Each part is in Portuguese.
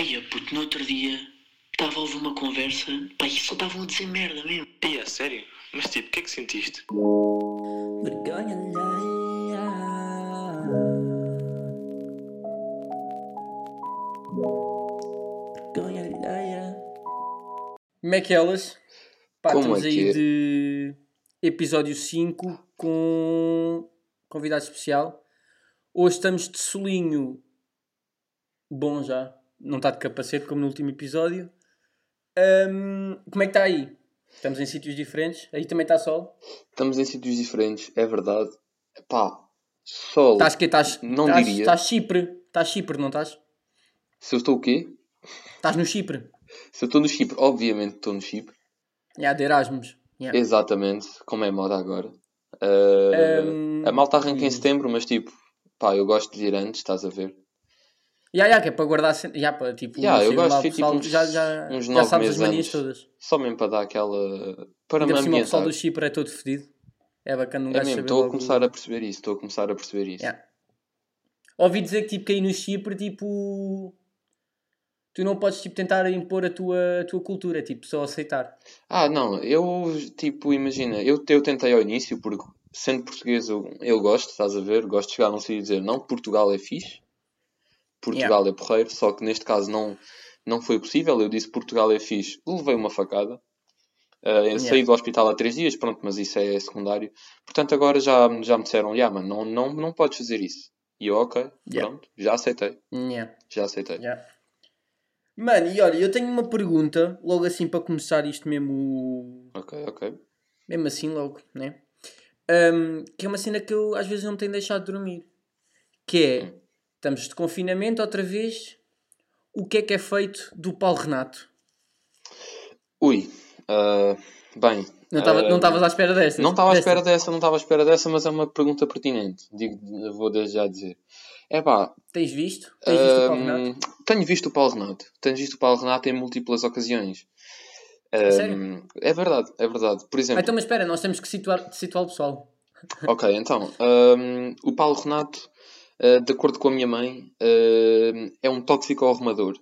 Eia, puto, no outro dia estava a ouvir uma conversa, pá, e só estavam a dizer merda mesmo. Ei, a sério? Mas tipo, o que é que sentiste? Vergonha alheia. Vergonha alheia. Como é que elas? Pá, Como estamos é aí que é? de episódio 5 com convidado especial. Hoje estamos de solinho bom já. Não está de capacete como no último episódio. Ahm, como é que está aí? Estamos em sítios diferentes. Aí também está sol. Estamos em sítios diferentes, é verdade. Pá, sol. Estás que estás? Não estás, diria. Estás Chipre. Estás Chipre, não estás? Se eu estou o quê? Estás no Chipre. Se eu estou no Chipre, obviamente estou no Chipre. É, de Erasmus. Yeah. Exatamente, como é moda agora. Uh, Um, a malta arranca em e- setembro, mas tipo, pá, eu gosto de ir antes, estás a ver? Ya, ya, que é para guardar. Ya, para tipo. Eu chega gosto lá, de ir, tipo, pessoal uns- já, já, uns já sabes as manias todas. Só mesmo para dar aquela. Para Ainda me o pessoal do Chipre é todo fedido. É bacana um É gajo mesmo, estou a começar a perceber isso, estou a começar a perceber isso. Ya. Ouvi dizer que tipo que aí no Chipre tipo. Tu não podes tipo tentar impor a tua, a tua cultura, tipo, só aceitar. Ah, não, eu, tipo, imagina, eu, eu tentei ao início, porque sendo português eu, eu gosto, estás a ver? Gosto de chegar num sítio e dizer, não, Portugal é fixe, Portugal é porreiro, só que neste caso não, não foi possível, eu disse Portugal é fixe, levei uma facada, Ah, eu saí Yeah. do hospital há três dias, pronto, mas isso é secundário, portanto agora já, já me disseram, já, mano, não, não, não podes fazer isso. E eu, ok, Yeah. pronto, já aceitei, Ya, já aceitei. ya. Mano, e olha, eu tenho uma pergunta, logo assim para começar isto mesmo. Ok, ok. Mesmo assim, logo, né? Ahm, que é uma cena que eu às vezes não me tenho deixado de dormir. Que é, estamos de confinamento outra vez. O que é que é feito do Paulo Renato? Ui, ah, bem... Não estava- ah, estavas à espera desta? Não estava à espera dessa, não estava à espera dessa, mas é uma pergunta pertinente. Digo, vou desde já dizer. É pá, Tens visto? Tens visto o Paulo hum, Renato? tenho visto o Paulo Renato. Tenho visto o Paulo Renato em múltiplas ocasiões. Sério? É verdade, é verdade. Por Ah, exemplo, então, mas espera, nós temos que situar, situar o pessoal. ok, então, hum, o Paulo Renato, uh, de acordo com a minha mãe, hum, é um tóxico arrumador.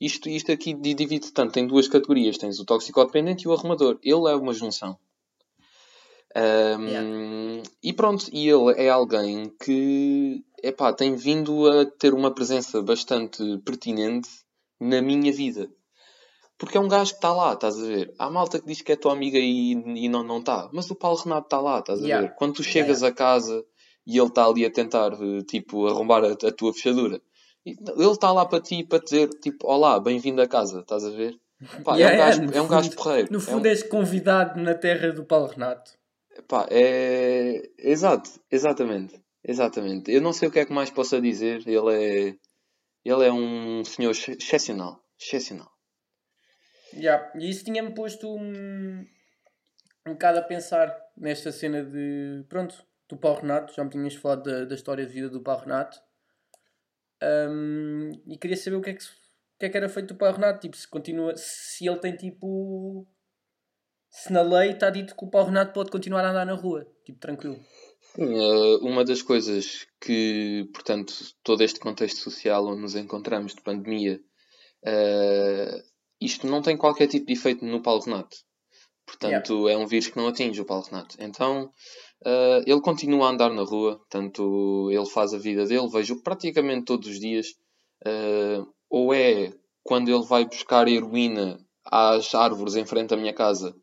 Isto, isto aqui di- divide tanto em duas categorias. Tens o toxicodependente e o arrumador. Ele é uma junção. Um, E pronto, e ele é alguém que epá, tem vindo a ter uma presença bastante pertinente na minha vida. Porque é um gajo que está lá, estás a ver? Há malta que diz que é tua amiga e, e não não está. Mas o Paulo Renato está lá, estás a Yeah. ver? Quando tu Yeah, chegas a casa e ele está ali a tentar, eh, tipo, arrombar a, a tua fechadura. Ele está lá para ti, para dizer, tipo, olá, bem-vindo a casa, estás a ver? Pá, Yeah, é um gajo, no é um gajo fundo- porreiro. No É um- fundo, és convidado na terra do Paulo Renato. Pá, é. Exato, exatamente. Exatamente. Eu não sei o que é que mais possa dizer. Ele é. Ele é um senhor ex- excepcional. Excepcional. Yeah. E isso tinha-me posto um, um bocado a pensar nesta cena de. Pronto, do Paulo Renato. Já me tinhas falado da, da história de vida do Paulo Renato. Um, e queria saber o que, é que, o que é que era feito do Paulo Renato. Tipo, se continua. Se ele tem tipo. Se na lei está dito que o Paulo Renato pode continuar a andar na rua. Tipo, tranquilo. Sim, eh, uma das coisas que, portanto, todo este contexto social onde nos encontramos de pandemia, eh, isto não tem qualquer tipo de efeito no Paulo Renato. Portanto, é um vírus que não atinge o Paulo Renato. Então, eh, ele continua a andar na rua, tanto ele faz a vida dele, vejo praticamente todos os dias, eh, ou é quando ele vai buscar heroína às árvores em frente à minha casa,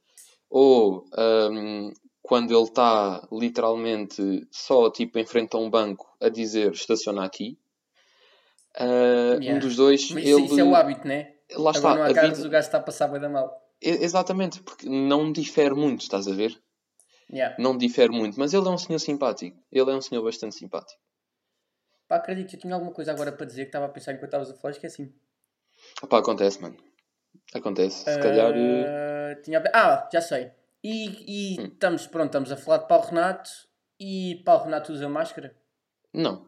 ou ehm, quando ele está literalmente só tipo em frente a um banco a dizer estaciona aqui. Eh, Yeah. Um dos dois, Mas ele, isso, é o hábito, né? lá está, Agora não há a carros, vida- o gajo está a passar bem da mal. Exatamente, porque não difere muito, estás a ver? Yeah. Não difere muito, mas ele é um senhor simpático. Ele é um senhor bastante simpático. Pá, acredito, eu tinha alguma coisa agora para dizer que estava a pensar enquanto estavas a falar, esqueci-me. Opa, acontece, mano. Acontece. Se calhar. eh, Ah, tinha... ah, já sei. E, e Hum. estamos, pronto, estamos a falar de Paulo Renato e Paulo Renato usa máscara? Não,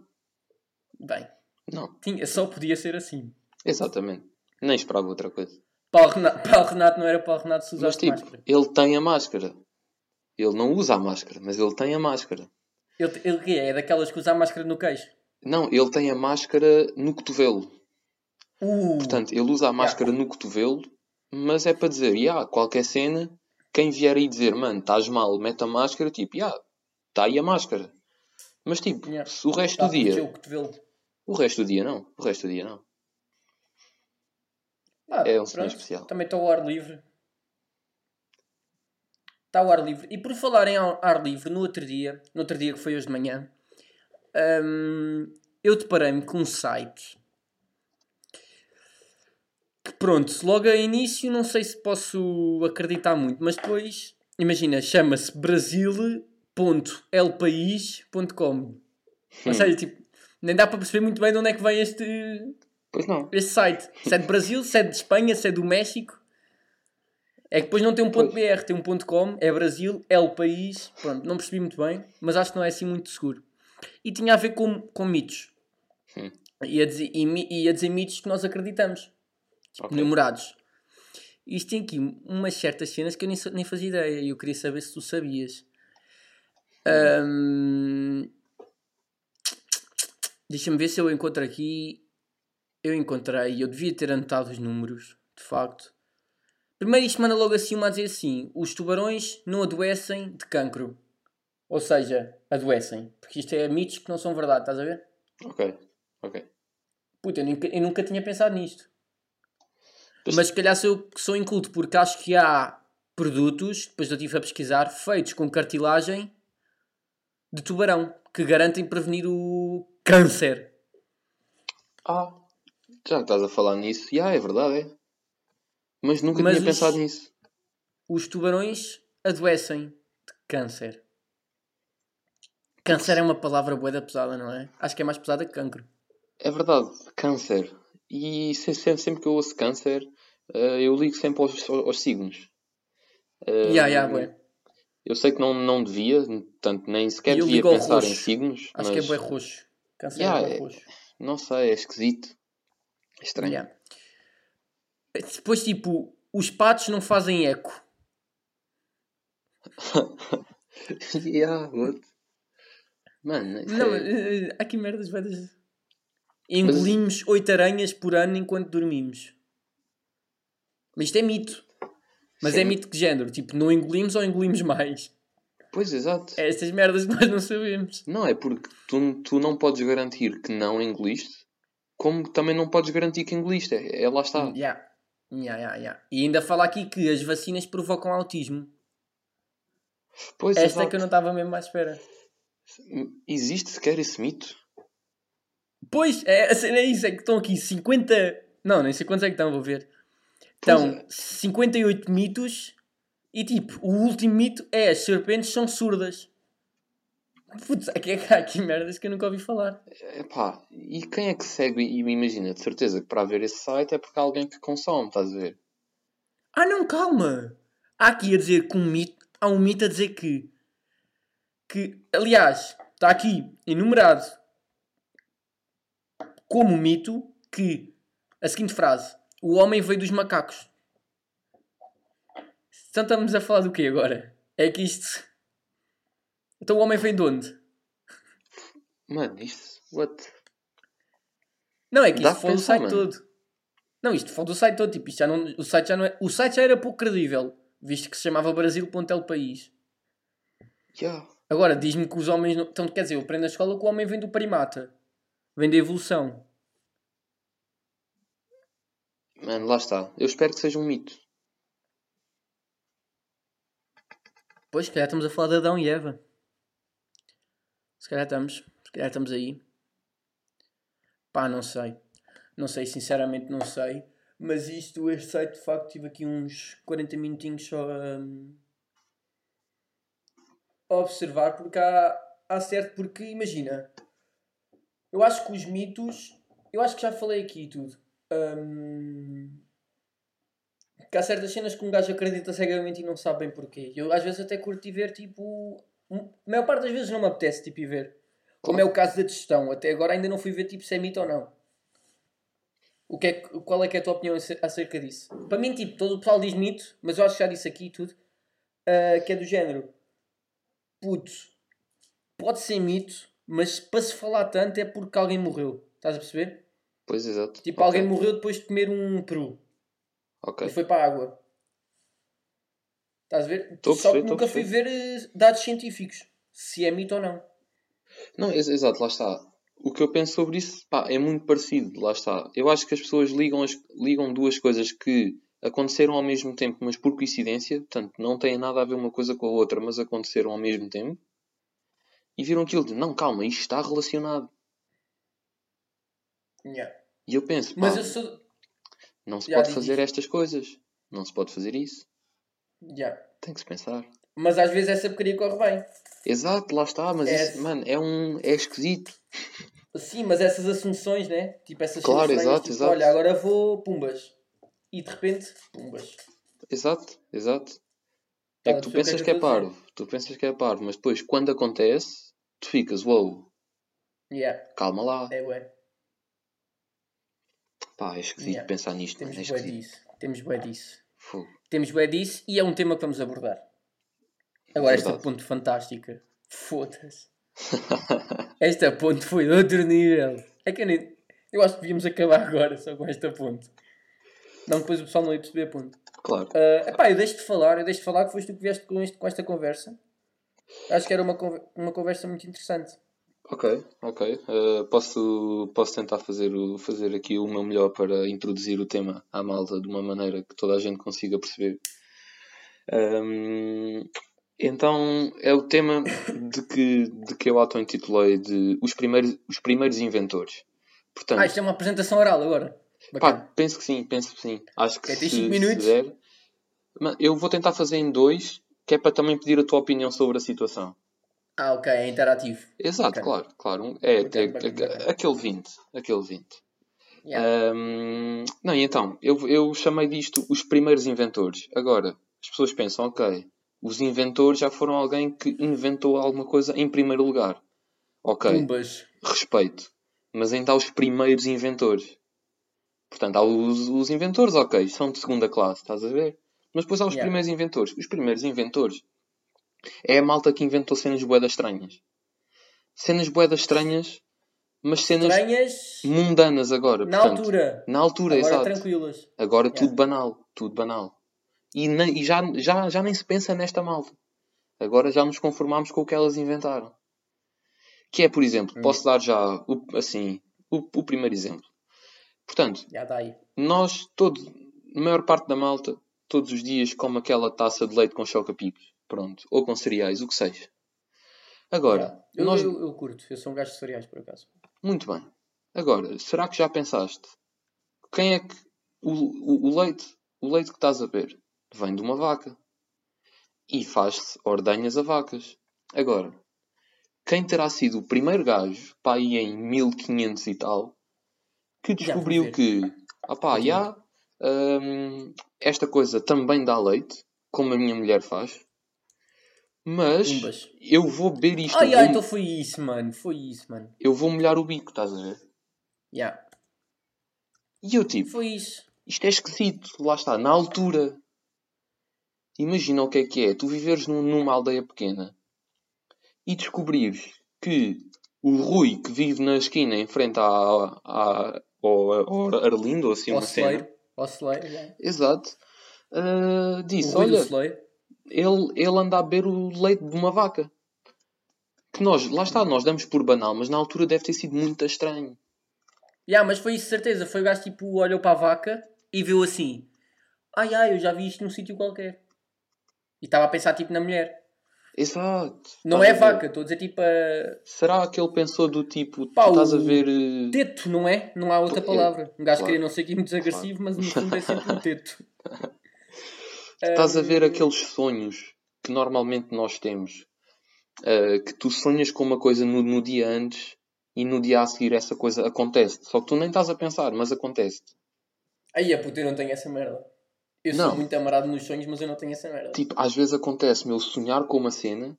Bem, não. tinha, só podia ser assim. Exatamente. Nem esperava outra coisa. Paulo Renato, Paulo Renato não era Paulo Renato se Mas usasse tipo, máscara. ele tem a máscara. Ele não usa a máscara, mas ele tem a máscara. Ele, ele que é? É daquelas que usa a máscara no queixo? Não, ele tem a máscara no cotovelo. Uh, Portanto, ele usa a máscara no cotovelo, mas é para dizer, yeah, qualquer cena, quem vier aí dizer, mano, estás mal, mete a máscara, tipo, yeah, está aí a máscara. Mas tipo, Yeah. o resto a do dia, o o resto do dia não, o resto do dia não. Ah, É um pronto, especial. Também está ao ar livre. Está ao ar livre. E por falar em ao- ar livre, no outro dia, no outro dia que foi hoje de manhã, hum, eu deparei-me com um site que pronto, logo a início não sei se posso acreditar muito, mas depois, imagina, chama-se brasil.elpaís.com Ou seja, tipo, nem dá para perceber muito bem de onde é que vem este, Pois não. este site. Se é de Brasil, se é de Espanha, se é do México. É que depois não tem um ponto .br, tem um ponto .com, é Brasil, é o país. Pronto, não percebi muito bem, mas acho que não é assim muito seguro. E tinha a ver com, com mitos. Hum. Ia dizer, e, mi- ia dizer mitos que nós acreditamos. Tipo, Ok. numerados. Isto tem aqui umas certas cenas que eu nem, nem fazia ideia e eu queria saber se tu sabias. Deixa-me ver se eu encontro aqui. Eu encontrei, eu devia ter anotado os números, de facto. Primeiro isto manda logo assim uma a dizer assim: os tubarões não adoecem de cancro. Ou seja, adoecem. Porque isto é mitos que não são verdade, estás a ver? Ok, ok. Puta, eu nunca, eu nunca tinha pensado nisto. Mas- Mas se calhar sou sou inculto, porque acho que há produtos, depois eu estive a pesquisar, feitos com cartilagem de tubarão, que garantem prevenir o câncer. Ah, já estás a falar nisso, yeah, é verdade, é. Mas nunca Mas tinha os- pensado nisso. Os tubarões adoecem de câncer. Câncer é uma palavra boeda pesada, não é? Acho que é mais pesada que cancro. É verdade, câncer. E se- sempre, que eu ouço câncer, eh, eu ligo sempre aos, aos signos. Ya, ya, bué. Eu sei que não, não devia, portanto, nem sequer devia pensar em roxo. signos. Acho mas que é bué roxo. Câncer Ya, é bué é- roxo. Não sei, é esquisito. É estranho. Ya. Depois, tipo, os patos não fazem eco. yeah, what? Mano, isso Não, é- eh, há aqui merdas velhas. Engolimos oito aranhas por ano enquanto dormimos. Mas isto é mito. Mas é Sim. mito de género. Tipo, não engolimos ou engolimos mais. Pois, exato. É estas merdas que nós não sabemos. Não, é porque tu, tu não podes garantir que não engoliste, como também não podes garantir que engoliste. É, é lá está. Ya. Ya, ya, ya. E ainda fala aqui que as vacinas provocam autismo. Pois, Esta é exato. que eu não estava mesmo à espera. Existe sequer esse mito? Pois, é, é isso. É que estão aqui 50... Não, nem sei quantos é que estão, vou ver. Estão Pois é. 58 mitos e tipo, o último mito é as serpentes são surdas. Putz, aqui, há aqui merdas que eu nunca ouvi falar. Epá, e quem é que segue? E imagina, de certeza que para haver esse site é porque há alguém que consome, estás a ver? Ah não, calma! Há aqui a dizer que um mito, há um mito a dizer que, que aliás, está aqui enumerado como mito que a seguinte frase: o homem veio dos macacos. Então estamos a falar do quê agora? É que isto. Então o homem vem de onde? Mano, isto. What? Não, é que Dá isto foi do site mano. todo. Não, isto foi do site todo. Tipo, isto já não, o, site já não é, o site já era pouco credível, visto que se chamava Brasil.el Yeah. Agora, diz-me que os homens. Não... Então, quer dizer, eu aprendo na escola que o homem vem do primata. Vem da evolução. Mano, lá está. Eu espero que seja um mito. Pois, calhar estamos a falar de Adão e Eva. Se calhar estamos. Se calhar estamos aí. Pá, não sei. Não sei, sinceramente não sei. Mas isto, este site, de facto, tive aqui uns 40 minutinhos só a, a observar. Porque há, há certo... Porque, imagina... Eu acho que os mitos... Eu acho que já falei aqui tudo. Hum, que há certas cenas que um gajo acredita cegamente e não sabe bem porquê. Eu às vezes até curto ir ver, tipo... A maior parte das vezes não me apetece, tipo, ir ver. Como é o caso da digestão. Até agora ainda não fui ver, tipo, se é mito ou não. O que é, qual é que é a tua opinião acer- acerca disso? Para mim, tipo, todo o pessoal diz mito, mas eu acho que já disse aqui e tudo, ah, que é do género. Puto, pode ser mito, mas para se falar tanto é porque alguém morreu. Estás a perceber? Pois, exato. Tipo, Ok, alguém morreu depois de comer um peru Ok. e foi para a água. Estás a ver? A Só que perceber, nunca fui ver eh, dados científicos. Se é mito ou não. Não, ex- exato, lá está. O que eu penso sobre isso, pá, é muito parecido, lá está. Eu acho que as pessoas ligam, as- ligam duas coisas que aconteceram ao mesmo tempo, mas por coincidência, portanto, não têm nada a ver uma coisa com a outra, mas aconteceram ao mesmo tempo, e viram aquilo de, não, calma, isto está relacionado. Yeah. E eu penso, pá, Mas eu sou. não se Já pode fazer isso. estas coisas, não se pode fazer isso, Yeah. tem que se pensar. Mas às vezes essa porcaria corre bem. Exato, lá está, mas É. isso, mano, é um, é esquisito. Sim, mas essas assunções, né? Tipo essas Claro, exato, tipo, exato. Olha, agora vou pumbas. E de repente, pumbas. Exato, exato. É Estás que tu que é pensas que é parvo, tu pensas que é parvo, mas depois quando acontece, tu ficas, uou, Yeah, calma lá. é ué. Pá, é esquisito Yeah. pensar nisto, Temos mano, é esquisito. disso. Temos bué disso. Fogo. Temos bué disso e é um tema que vamos abordar. Agora esta Verdade. ponte fantástica. Foda-se. Esta ponte foi de outro nível. É que eu nem... Eu acho que devíamos acabar agora só com esta ponte. Não, depois o pessoal não ia perceber a ponte. Claro. Uh, epá, eu deixo de falar, eu deixo de falar que foste tu que vieste com, este, com esta conversa. Acho que era uma, uma conversa muito interessante. Ok, ok. Eh, posso, posso tentar fazer, o, fazer aqui o meu melhor para introduzir o tema à malta de uma maneira que toda a gente consiga perceber. Ahm, então, é o tema de que, de que eu auto-intitulei de os primeiros, os primeiros inventores. Portanto, Ah, isto é uma apresentação oral agora. Pá, penso que sim, penso que sim. Acho que tens se, cinco se minutos? der- Mas eu vou tentar fazer em dois, que é para também pedir a tua opinião sobre a situação. Ah, ok, é interativo. Exato, Ok. claro, claro. Um- É, é- é- aquele 20. Aquele 20. Yeah. Ahm, não, e então, eu, eu chamei disto os primeiros inventores. Agora, as pessoas pensam, ok, os inventores já foram alguém que inventou alguma coisa em primeiro lugar. Ok, Pumbas. respeito. Mas ainda há os primeiros inventores. Portanto, há os, os inventores, ok, são de segunda classe, estás a ver? Mas depois há os Yeah. primeiros inventores. Os primeiros inventores é a malta que inventou cenas boedas estranhas. Cenas boedas estranhas, mas cenas Estranhas mundanas agora. na portanto, altura. Na altura, Agora exato. tranquilas. Agora Yeah. tudo banal. Tudo banal. E, nem- e já, já, já nem se pensa nesta malta. Agora já nos conformamos com o que elas inventaram. Que é, por exemplo, Hum. posso dar já o, assim, o, o primeiro exemplo. Portanto, nós, todo, a maior parte da malta, todos os dias come aquela taça de leite com choca-picos. Pronto. Ou com cereais, o que seja. Agora. Eu, nós... eu, eu curto, eu sou um gajo de cereais por acaso. Muito bem. Agora, será que já pensaste? Quem é que... O, o, o leite, o leite que estás a beber vem de uma vaca. E faz-se ordenhas a vacas. Agora, quem terá sido o primeiro gajo, pá, aí em 1500 e tal, que descobriu ver. que, ah pá, já, hum, esta coisa também dá leite, como a minha mulher faz, mas Pumbas. eu vou beber isto, Ai, eu, ai, vou, então foi isso, mano. Foi isso, mano. eu vou molhar o bico, estás a ver? Yeah. E eu tipo, Foi isso. isto é esquisito, lá está, na altura. Imagina o que é que é, tu viveres num- numa aldeia pequena e descobrires que o Rui que vive na esquina em frente à, à, ao, ao Arlindo, ou assim Ao uma cena. celeiro. Ao celeiro, yeah. Exato. O disse, do olha, celeiro. Ele, ele anda a beber o leite de uma vaca. Que nós, lá está, nós damos por banal, mas na altura deve ter sido muito estranho. Yeah, mas foi isso, certeza. Foi o gajo tipo, olhou para a vaca e viu assim: Ai ai, eu já vi isto num sítio qualquer. E estava a pensar tipo na mulher. Exato. Não é vaca, estou a dizer tipo a. Será que ele pensou do tipo, Pá, tu estás a ver. eh, Teto, não é? Não há outra palavra. Um gajo claro. queria não ser aqui muito desagressivo, mas no fundo é sempre um teto. Estás a ver Hum, aqueles sonhos que normalmente nós temos, ah, que tu sonhas com uma coisa no, no dia antes e no dia a seguir essa coisa acontece. Só que tu nem estás a pensar, mas acontece. Aí a puta, eu não tenho essa merda. Eu Não. sou muito amarado nos sonhos, mas eu não tenho essa merda. Tipo, às vezes acontece-me eu sonhar com uma cena,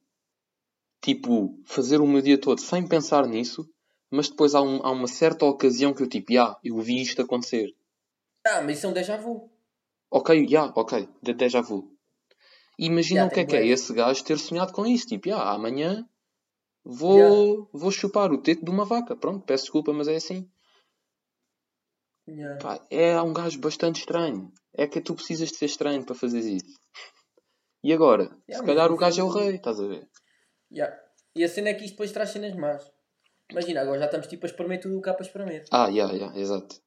tipo, fazer o meu dia todo sem pensar nisso, mas depois há, um- há uma certa ocasião que eu tipo, já, eu vi isto acontecer. Ah, mas isso é um déjà vu. Ok, já, ok, de déjà vu. Imagina Já, o que é que é esse gajo ter sonhado com isso. Tipo, já, amanhã vou, vou chupar o teto de uma vaca. Pronto, peço desculpa, mas é assim. Yeah. Pá, é um gajo bastante estranho. É que tu precisas de ser estranho para fazer isso. E agora? Yeah, se calhar o gajo é o fundo- rei, estás a ver? Yeah. E a cena é que isto depois traz cenas más. Imagina, agora já estamos tipo a espremer tudo o que há para espremer. Ah, yeah, yeah, exato.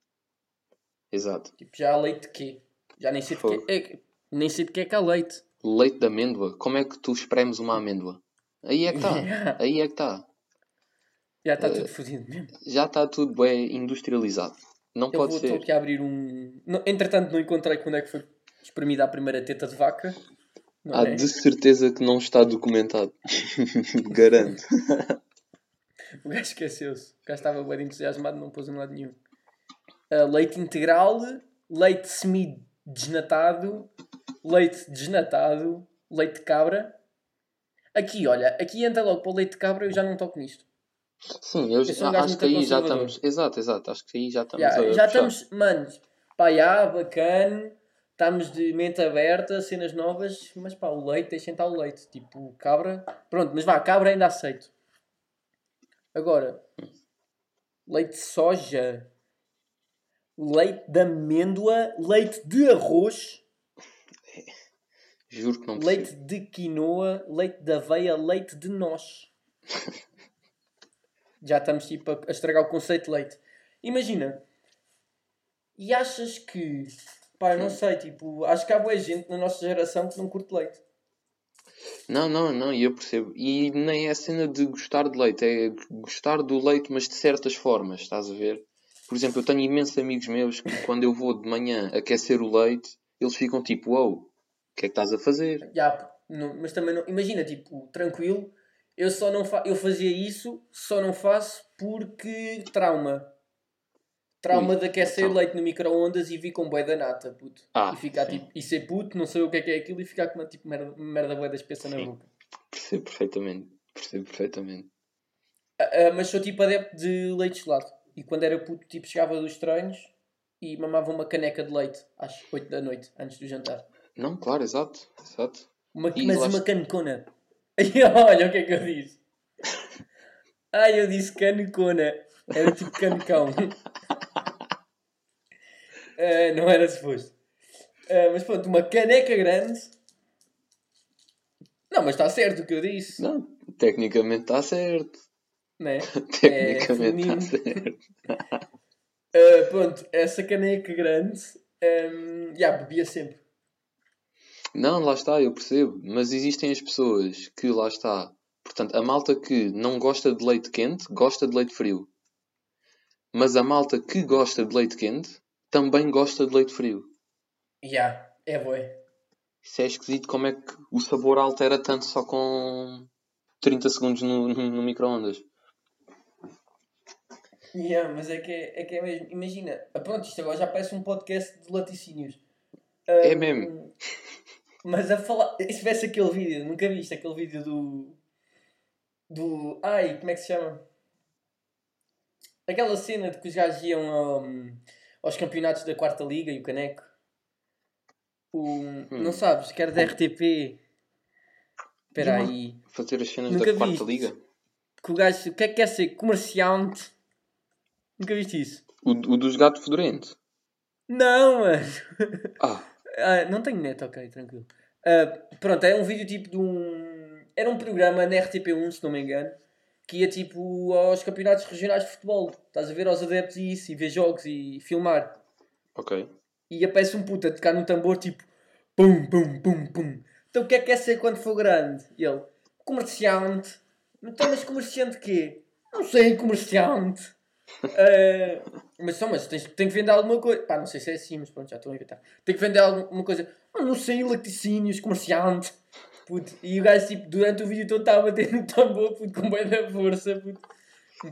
Exato. Tipo, já há leite de quê? Já nem sei de quê. É, que- nem sei de que é que há leite. Leite de amêndoa. Como é que tu espremes uma amêndoa? Aí é que está. Yeah. Aí é que está. Já está Eh, tudo fodido mesmo. Já está tudo bem industrializado. Não Eu pode vou estou ser. aqui a abrir um. Não, entretanto, não encontrei quando é que foi espremida a primeira teta de vaca. Não Há é? de certeza que não está documentado. Garanto. O gajo esqueceu-se. O gajo estava bem entusiasmado, não pôs em lado nenhum. Ah, leite integral, leite semi-desnatado, leite desnatado, leite de cabra. Aqui, olha, aqui entra logo para o leite de cabra eu já não toco nisto. Sim, eu, Eu um acho que aí já estamos. Exato, exato. Acho que aí já estamos Já, a já estamos, manos, pá, já, bacana, estamos de mente aberta, cenas novas, mas pá, o leite, deixem estar o leite, tipo, cabra, pronto, mas vá, cabra ainda aceito. Agora, leite de soja, leite de amêndoa, leite de arroz, Juro que não percebo. leite de quinoa, leite de aveia, leite de noz. Já estamos tipo a, a estragar o conceito de leite. Imagina. E achas que. Pá, eu não sei, tipo, acho que há boa gente na nossa geração que não curte leite. Não, não, não, e eu percebo. E nem é cena de gostar de leite, é gostar do leite, mas de certas formas, estás a ver? Por exemplo, eu tenho imensos amigos meus que quando eu vou de manhã aquecer o leite, eles ficam tipo, wow, o que é que estás a fazer? Já, não- mas também não. Imagina, tipo, tranquilo. Eu só não fa eu fazia isso, só não faço porque trauma. Trauma Ui, de aquecer então. leite no micro-ondas e vi com bué da nata, puto. Ah, e ficar sim. tipo, e ser puto, não sei o que é que é aquilo e ficar com uma tipo merda, merda bué da espessa na Sim. boca. Percebo perfeitamente, percebo perfeitamente. Ah, ah, mas sou tipo adepto de leite gelado. E quando era puto, tipo, chegava dos treinos e mamava uma caneca de leite às 8 da noite, antes do jantar. Não, claro, exato, exato. Uma, mas lá uma canecona. Olha o que é que eu disse. Ai, eu disse canecona. Era tipo canecão. Ah, não era suposto. Ah, mas pronto, uma caneca grande. Não, mas está certo o que eu disse. Não, tecnicamente está certo. Né? Tecnicamente feminino. está certo. Ah, pronto, essa caneca grande. Um, já, bebia sempre. Não, lá está, eu percebo. Mas existem as pessoas que lá está. Portanto, a malta que não gosta de leite quente gosta de leite frio. Mas a malta que gosta de leite quente também gosta de leite frio. Já, é boi. Isso é esquisito como é que o sabor altera tanto só com 30 segundos no, no, no micro-ondas. Yeah, mas é que é, é que é mesmo. Imagina, ah, pronto, isto agora já parece um podcast de laticínios. É Um, mesmo. Mas a falar. Se tivesse aquele vídeo, nunca viste aquele vídeo do. Do. Ai, como é que se chama? Aquela cena de que os gajos iam ao- aos campeonatos da quarta liga e o caneco. O, Não sabes, que era da RTP. Espera Hum. Aí. Fazer as cenas Nunca da quarta liga. Que o gajo. O que é que quer ser? Comerciante? Nunca viste isso? O, o dos gatos fedorento. Não, mano. Ah, Ah, não tenho net, ok, tranquilo. Ah, pronto, é um vídeo tipo de um. Era um programa na RTP1, se não me engano, que ia tipo aos campeonatos regionais de futebol. Estás a ver aos adeptos e isso, e ver jogos e filmar. ok. E aparece um puto a tocar no tambor tipo pum, pum, pum, pum. Então o que é que quer ser quando for grande? E ele, comerciante. Então, mas comerciante quê? Não sei, comerciante. Ah, mas só, mas tens, tem que vender alguma coisa. Pá, não sei se é assim, mas pronto, já estou a inventar. Tem que vender alguma coisa. Ah, não sei, laticínios, comerciante. Puto. E o gajo, tipo, durante o vídeo todo estava a bater no tambor, puto, com bem da força, puto.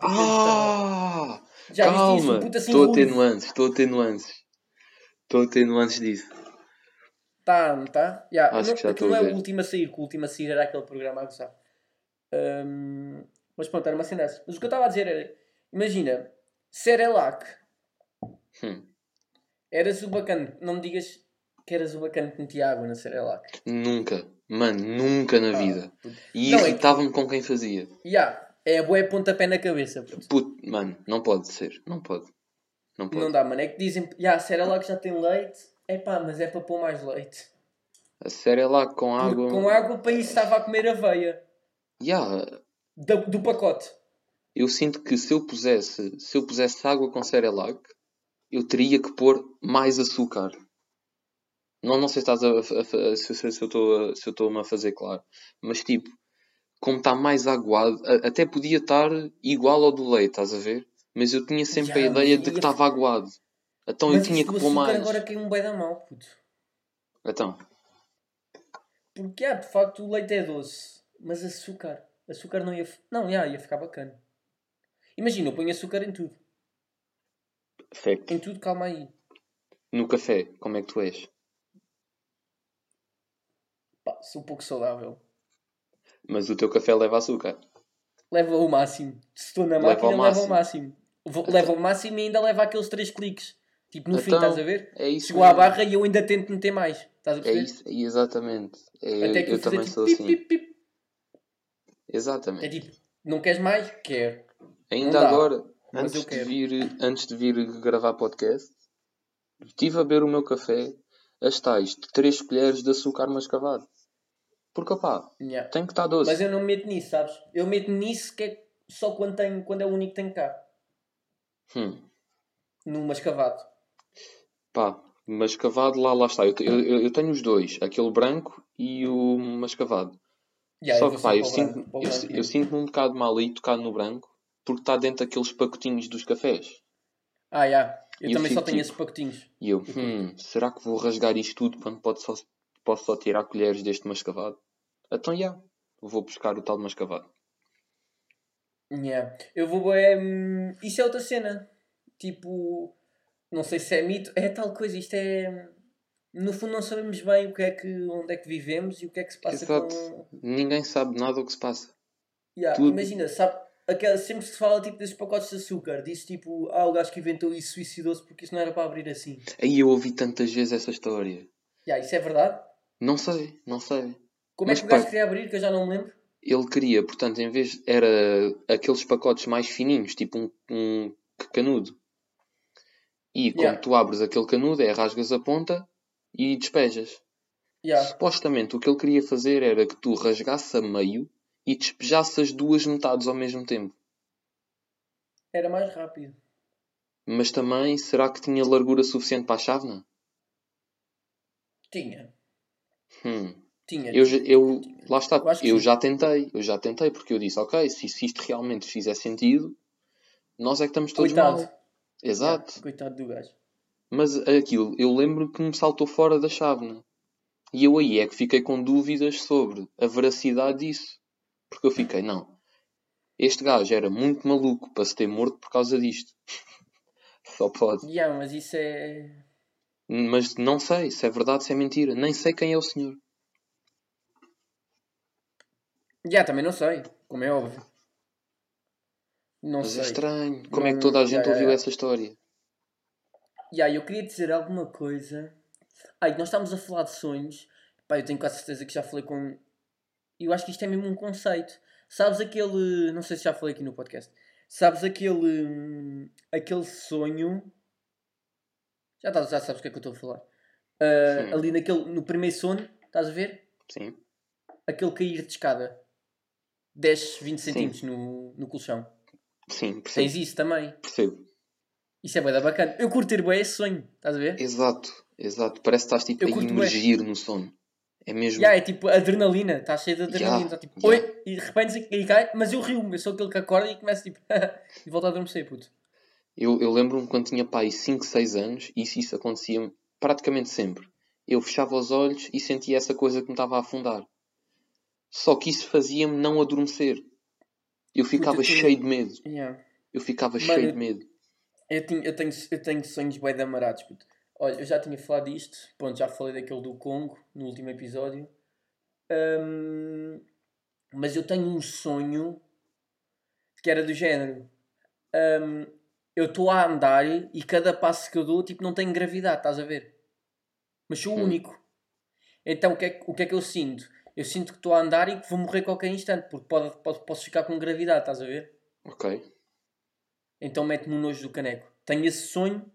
Ah! Já viste isso? Calma! Um assim Estou a ter nuances, estou a ter nuances. Estou a ter nuances disso. Tá, não tá? Yeah, Acho não, que já estou a não é ver. o último a sair, que o último a sair era aquele programa a gozar. Ahm, mas pronto, era uma cena. Mas o que eu estava a dizer era: imagina, Cerelac, Hum. eras o bacana, não me digas que eras o bacana que metia água na Cerelac. Nunca. Mano, nunca na Ah, vida. puto. E Não, é que- irritava-me com quem fazia. Yeah, é a boa pontapé na cabeça. puto. Puto, mano, não pode ser. Não pode. Não pode. Não dá, mano. É que dizem, já, a Cerelac já tem leite. É pá, mas é para pôr mais leite. A Cerelac com Porque água. com água, para isso estava a comer aveia. Yeah, Do, do pacote. Eu sinto que se eu pusesse, se eu pusesse água com Cerelac, eu teria que pôr mais açúcar. Não, não sei se estás a, a- a- se, se- eu eu estou-me a fazer claro. Mas tipo, como está mais aguado, até podia estar igual ao do leite, estás a ver? Mas eu tinha sempre Ya, a ideia de que ia- estava aguado. Então eu mas tinha isso que pôr mais. agora caiu um bem da mal, puto. Então, Porque, ah, de facto, o leite é doce. Mas açúcar. Açúcar não ia... Não, já, ia ficar bacana. Imagina, eu ponho açúcar em tudo. fact. Em tudo, calma aí. No café, como é que tu és? Pá, sou um pouco saudável. Mas o teu café leva açúcar. Leva ao máximo. Se estou na máquina, leva ao máximo. Vou- Leva ao máximo e ainda leva aqueles três cliques. Tipo, no fim, Então, estás a ver? É isso. Chegou à barra e eu ainda tento meter mais. Estás a É perceber? isso, é exatamente. É, Até que eu eu também tipo, sou pip, assim. pip, pip. Exatamente. É tipo, não queres mais? Quero. Ainda agora, mas antes de, quero. vir, antes de vir gravar podcast, estive a beber o meu café as tais de 3 colheres de açúcar mascavado. Porque, opá, Yeah. tem que estar doce. Mas eu não me meto nisso, sabes? Eu meto nisso que é só quando, tenho, quando é o único que tenho cá. Hum, No mascavado. pá, mascavado lá, lá está. Eu, eu, eu- tenho os dois, aquele branco e o mascavado. Yeah, Só que, pá, eu, sinto, branco, eu, eu sinto-me um bocado mal aí tocado no branco, porque está dentro daqueles pacotinhos dos cafés. Ah, yeah. Eu eu também só tenho tipo- esses pacotinhos. E eu, hum, será que vou rasgar isto tudo quando pode só, posso só tirar colheres deste mascavado? Então, já, vou buscar o tal mascavado. Yeah. Eu vou. É, hum, isso é outra cena. Tipo, não sei se é mito, é tal coisa. Isto é. No fundo, não sabemos bem o que é que, onde é que vivemos e o que é que se passa Exato. com. Ninguém sabe nada o que se passa. Yeah, Tudo. Imagina, sabe, aquela, sempre se fala tipo, desses pacotes de açúcar, diz tipo, ah, o gajo que inventou isso suicidou-se porque isso não era para abrir assim. Aí eu ouvi tantas vezes essa história. Yeah, isso é verdade? Não sei, não sei. Como Mas é que o gajo pá. queria abrir, que eu já não me lembro? Ele queria, portanto, em vez. Era aqueles pacotes mais fininhos, tipo um, um canudo. E quando Yeah. tu abres aquele canudo, é rasgas a ponta e despejas. Yeah. Supostamente o que ele queria fazer era que tu rasgasse a meio e despejasse as duas metades ao mesmo tempo. Era mais rápido. Mas também, será que tinha largura suficiente para a chávena? Tinha. Hum. Tinha. Eu, já- eu, lá está, Eu eu já tentei, eu já tentei, porque eu disse, ok, se, se isto realmente fizer sentido, nós é que estamos todos Coitado. mal. Exato. Coitado do gajo. Mas aquilo, eu lembro que me saltou fora da chávena. E eu aí é que fiquei com dúvidas sobre a veracidade disso. Porque eu fiquei, não, este gajo era muito maluco para se ter morto por causa disto. Só pode. Yeah, mas isso é. Mas não sei se é verdade, se é mentira. Nem sei quem é o senhor. Yeah, também não sei, como é óbvio. Não Mas sei. é estranho. Como é que Não- toda a gente yeah, ouviu yeah. essa história? Yeah, eu queria dizer alguma coisa. Ai, nós estamos a falar de sonhos. Pá, eu tenho quase certeza que já falei com. Eu acho que isto é mesmo um conceito. Sabes aquele. Não sei se já falei aqui no podcast. Sabes aquele. hum, Aquele sonho. Já, estás, já sabes o que é que eu estou a falar. Sim. ali naquele. No primeiro sono, estás a ver? Sim. Aquele cair de escada. 10, 20 Sim. centímetros no, no colchão. Sim, percebo. Tens isso também. percebo. Isso é bem bacana. Eu curto ter bem esse sonho, estás a ver? Exato, exato. Parece que estás tipo Eu a bué. emergir no sono. É mesmo. Já, é tipo adrenalina, está cheio de adrenalina. Ya, Tá tipo, oi, e de repente e cai, mas eu rio-me, eu sou aquele que acorda e começa tipo, e volta a adormecer, puto. Eu, eu lembro-me quando tinha pai 5, 6 anos, e isso, isso acontecia praticamente sempre. Eu fechava os olhos e sentia essa coisa que me estava a afundar. Só que isso fazia-me não adormecer. Eu ficava cheio de medo. Yeah. Eu ficava Mano, cheio de medo. Eu, tenho, eu, tenho, eu tenho sonhos bem amarados, puto. Olha, eu já tinha falado disto, pronto, já falei daquele do Congo no último episódio. Ahm, mas eu tenho um sonho que era do género. ahm, eu estou a andar e cada passo que eu dou, tipo, não tenho gravidade, estás a ver? Mas sou o Hum. único. Então o que, é, que- o que é que eu sinto? Eu sinto que estou a andar e que vou morrer a qualquer instante, porque pode, pode- posso ficar com gravidade, estás a ver? Ok. Então mete-me um nojo do caneco. Tenho esse sonho.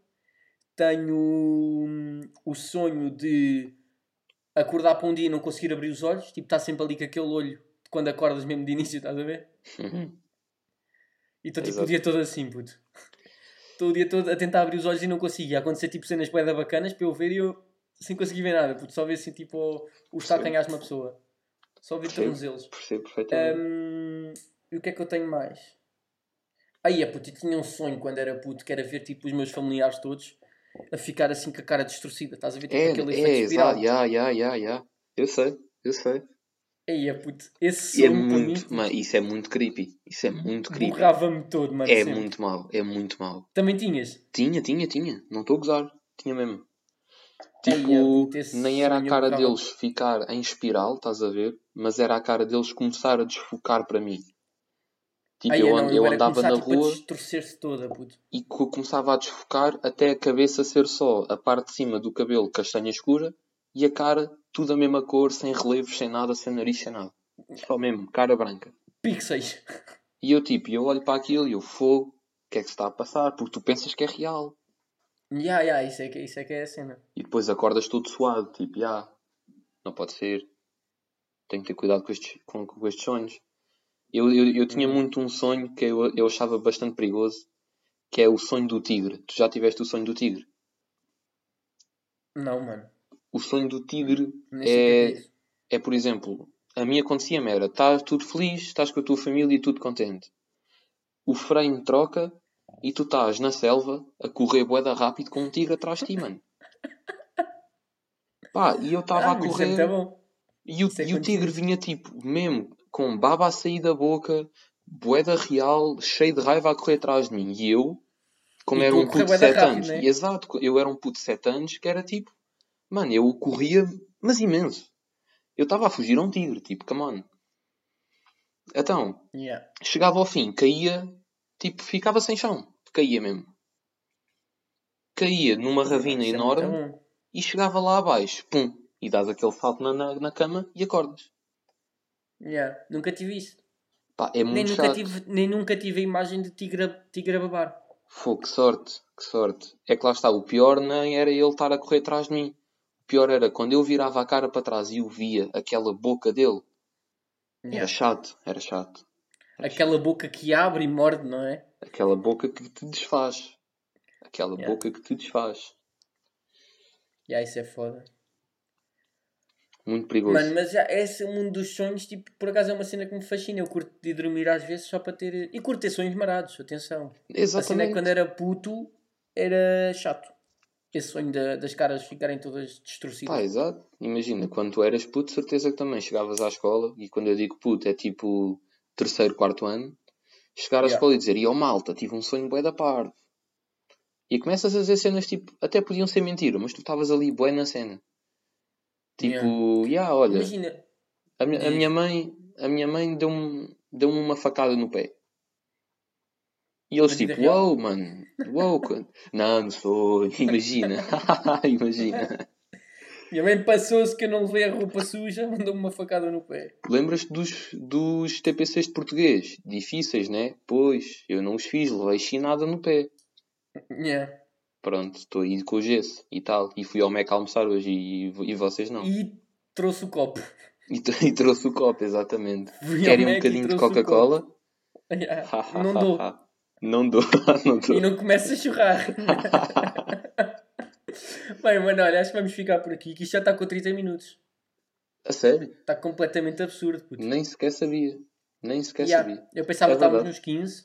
Tenho hum, o sonho de acordar para um dia e não conseguir abrir os olhos. Tipo, estar sempre ali com aquele olho quando acordas mesmo de início, estás a ver? E estou tipo Exato. o dia todo assim, puto. Estou o dia todo a tentar abrir os olhos e não consigo. E acontecer tipo cenas boedas bacanas para eu ver e eu sem conseguir ver nada, puto. Só ver assim tipo o, o calcanhares de uma pessoa. Só ver Percebo. tornozelos. Percebo perfeitamente. Hum, e o que é que eu tenho mais? Aí, é puto, eu tinha um sonho quando era puto, que era ver tipo os meus familiares todos a ficar assim com a cara distorcida. Estás a ver tipo é, aquele é, efeito espiral? exato. Ya, ya, ya, ya. Eu sei, eu sei. Aí, é puto, esse E é mim muito, isso é muito creepy. Isso é muito creepy. borrava-me todo, mano. É sempre. muito mau, é muito mau. Também tinhas? Tinha, tinha, tinha. Não estou a gozar. Tinha mesmo. Ai, Tipo, é, esse nem era a sonho cara deles ficar em espiral, estás a ver? Mas era a cara deles começar a desfocar para mim. Tipo, eu, não, eu andava começar, na tipo, rua toda, e co- começava a desfocar até a cabeça ser só a parte de cima do cabelo castanha escura e a cara tudo a mesma cor, sem relevos, sem nada, sem nariz, sem nada. Só mesmo, cara branca. Pixels. E eu tipo, eu olho para aquilo e eu fogo, o que é que se está a passar? Porque tu pensas que é real. Ya, ya, isso é, que, isso é que é a cena. E depois acordas todo suado, tipo, já, não pode ser. Tenho que ter cuidado com estes, com, com estes sonhos. Eu, eu, eu tinha Uhum. muito um sonho que eu, eu achava bastante perigoso, que é o sonho do tigre. Tu já tiveste o sonho do tigre? Não, mano. O sonho do tigre é é, é é, por exemplo, a mim acontecia-me era, estás tudo feliz, estás com a tua família e tudo contente. O frame troca e tu estás na selva a correr boeda rápido com um tigre atrás de ti, mano. Pá, e eu estava Ah, a é correr... E o, e o tigre vinha tipo, mesmo, com baba a sair da boca, boeda real, cheio de raiva a correr atrás de mim. E eu, como E era um puto de bué da 7 rápido, anos, né? exato, eu era um puto de 7 anos que era tipo, mano, eu corria, mas imenso. Eu estava a fugir a um tigre, tipo, come on. Então, Yeah. chegava ao fim, caía, tipo, ficava sem chão, caía mesmo. Caía numa ravina é enorme e chegava lá abaixo, pum, e dás aquele salto na, na, na cama e acordas. Yeah. Nunca tive isso. Pá, é Nem muito nunca, chato. tive, nem nunca tive a imagem de tigre, a- tigre a babar. Fô, que sorte, que sorte. É que lá está, o pior nem era ele estar a correr atrás de mim. O pior era quando eu virava a cara para trás e o via, aquela boca dele. Era Yeah. chato, era chato. Aquela boca que abre e morde, não é? Aquela boca que te desfaz. Aquela Yeah. boca que te desfaz. Yeah, isso é foda. Muito perigoso. Mano, mas já esse mundo dos sonhos, tipo, por acaso é uma cena que me fascina. Eu curto de dormir às vezes só para ter. E curto ter sonhos marados, atenção. A cena é Exatamente. que quando era puto era chato. Esse sonho da- das caras ficarem todas distorcidas. Pá, exato. Imagina, quando tu eras puto, certeza que também chegavas à escola, e quando eu digo puto é tipo terceiro, quarto ano, chegar à Yeah. escola e dizer, e oh malta, tive um sonho bué da parvo. E começas a dizer cenas tipo, até podiam ser mentira, mas tu estavas ali bué na cena. Tipo, yeah, olha, Imagina, a, minha- a minha mãe, a minha mãe deu-me deu uma facada no pé. E eles tipo, uau, mano, uau, co- não, não sou, imagina, imagina. minha mãe passou-se que eu não levei a roupa suja, mandou-me uma facada no pé. Lembras-te dos, dos TPCs de português? Difíceis, né? Pois, eu não os fiz, levei chinada no pé. Yeah. Pronto, estou aí com o gesso e tal. E fui ao Mac almoçar hoje e, e vocês não. E, E trouxe o copo. t- e trouxe o copo, exatamente. Fui Querem um e bocadinho de Coca-Cola? Yeah. Não dou. não dou, não dou. E não começa a chorrar. Bem, mano, olha, acho que vamos ficar por aqui, que isto já está com 30 minutos. A sério? Está completamente absurdo, puto. Nem sequer sabia. Nem sequer Yeah, sabia. Eu pensava É que estávamos nos 15.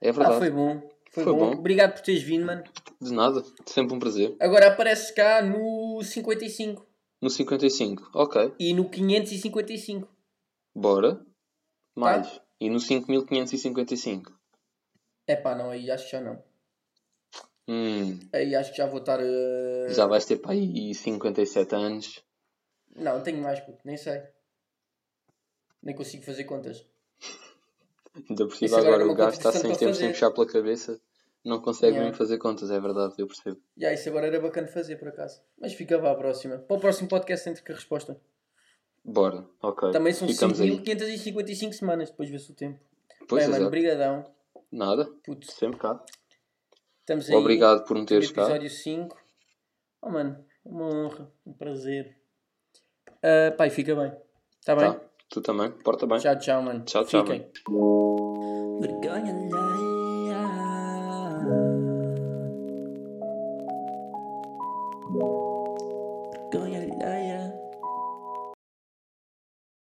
É Ah, verdade. foi bom. Foi, Foi bom. bom. Obrigado por teres vindo, mano. De nada. Sempre um prazer. Agora apareces cá no 55 No 55. Ok. e no 555. Bora. Mais. Tá. E no 5555. É pá, não, aí acho que já não. Hum. Aí acho que já vou estar. eh, Já vais ter para aí 57 anos. Não, tenho mais, puto, nem sei. Nem consigo fazer contas. Ainda por cima agora, é agora o gajo está sem tempo, sem puxar pela cabeça, não consegue yeah. mesmo fazer contas, é verdade, eu percebo. Yeah, isso agora era bacana fazer por acaso. Mas ficava à próxima. Para o próximo podcast entre que a resposta. Bora, ok. Também são 5.555 semanas, depois vê-se o tempo. Pois é mano, brigadão. Nada. Puto. Sempre cá. Estamos aí. Obrigado por me teres cá. Episódio 5. Oh, mano, uma honra, um prazer. Uh, pai, fica bem. Está bem? Tá. Tu também. Porta bem. Tchau, tchau, mano. Tchau, tchau. Fiquem.